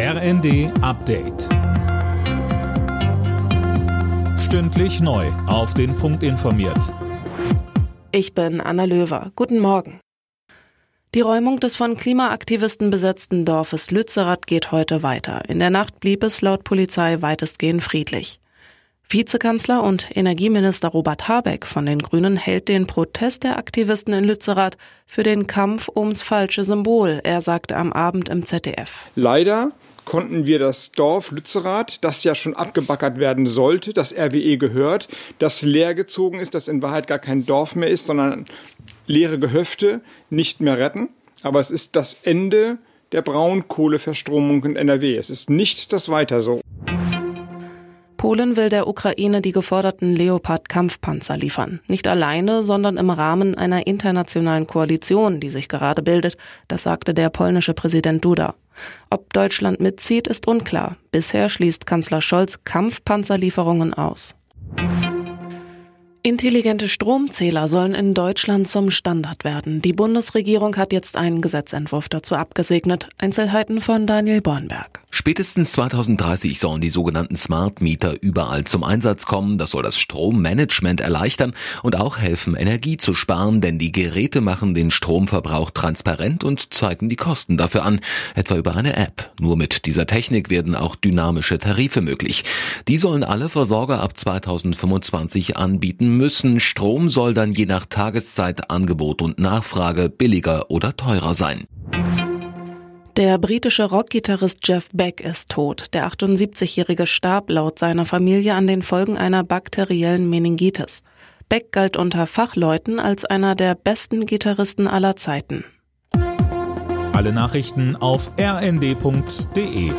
RND Update. Stündlich neu. Auf den Punkt informiert. Ich bin Anna Löwer. Guten Morgen. Die Räumung des von Klimaaktivisten besetzten Dorfes Lützerath geht heute weiter. In der Nacht blieb es laut Polizei weitestgehend friedlich. Vizekanzler und Energieminister Robert Habeck von den Grünen hält den Protest der Aktivisten in Lützerath für den Kampf ums falsche Symbol. Er sagte am Abend im ZDF. Leider konnten wir das Dorf Lützerath, das ja schon abgebackert werden sollte, das RWE gehört, das leergezogen ist, das in Wahrheit gar kein Dorf mehr ist, sondern leere Gehöfte, nicht mehr retten. Aber es ist das Ende der Braunkohleverstromung in NRW. Es ist nicht das Weiter so. Polen will der Ukraine die geforderten Leopard-Kampfpanzer liefern. Nicht alleine, sondern im Rahmen einer internationalen Koalition, die sich gerade bildet, das sagte der polnische Präsident Duda. Ob Deutschland mitzieht, ist unklar. Bisher schließt Kanzler Scholz Kampfpanzerlieferungen aus. Intelligente Stromzähler sollen in Deutschland zum Standard werden. Die Bundesregierung hat jetzt einen Gesetzentwurf dazu abgesegnet. Einzelheiten von Daniel Bornberg. Spätestens 2030 sollen die sogenannten Smart Meter überall zum Einsatz kommen. Das soll das Strommanagement erleichtern und auch helfen, Energie zu sparen, denn die Geräte machen den Stromverbrauch transparent und zeigen die Kosten dafür an, etwa über eine App. Nur mit dieser Technik werden auch dynamische Tarife möglich. Die sollen alle Versorger ab 2025 anbieten müssen. Strom soll dann je nach Tageszeit, Angebot und Nachfrage billiger oder teurer sein. Der britische Rockgitarrist Jeff Beck ist tot. Der 78-Jährige starb laut seiner Familie an den Folgen einer bakteriellen Meningitis. Beck galt unter Fachleuten als einer der besten Gitarristen aller Zeiten. Alle Nachrichten auf rnd.de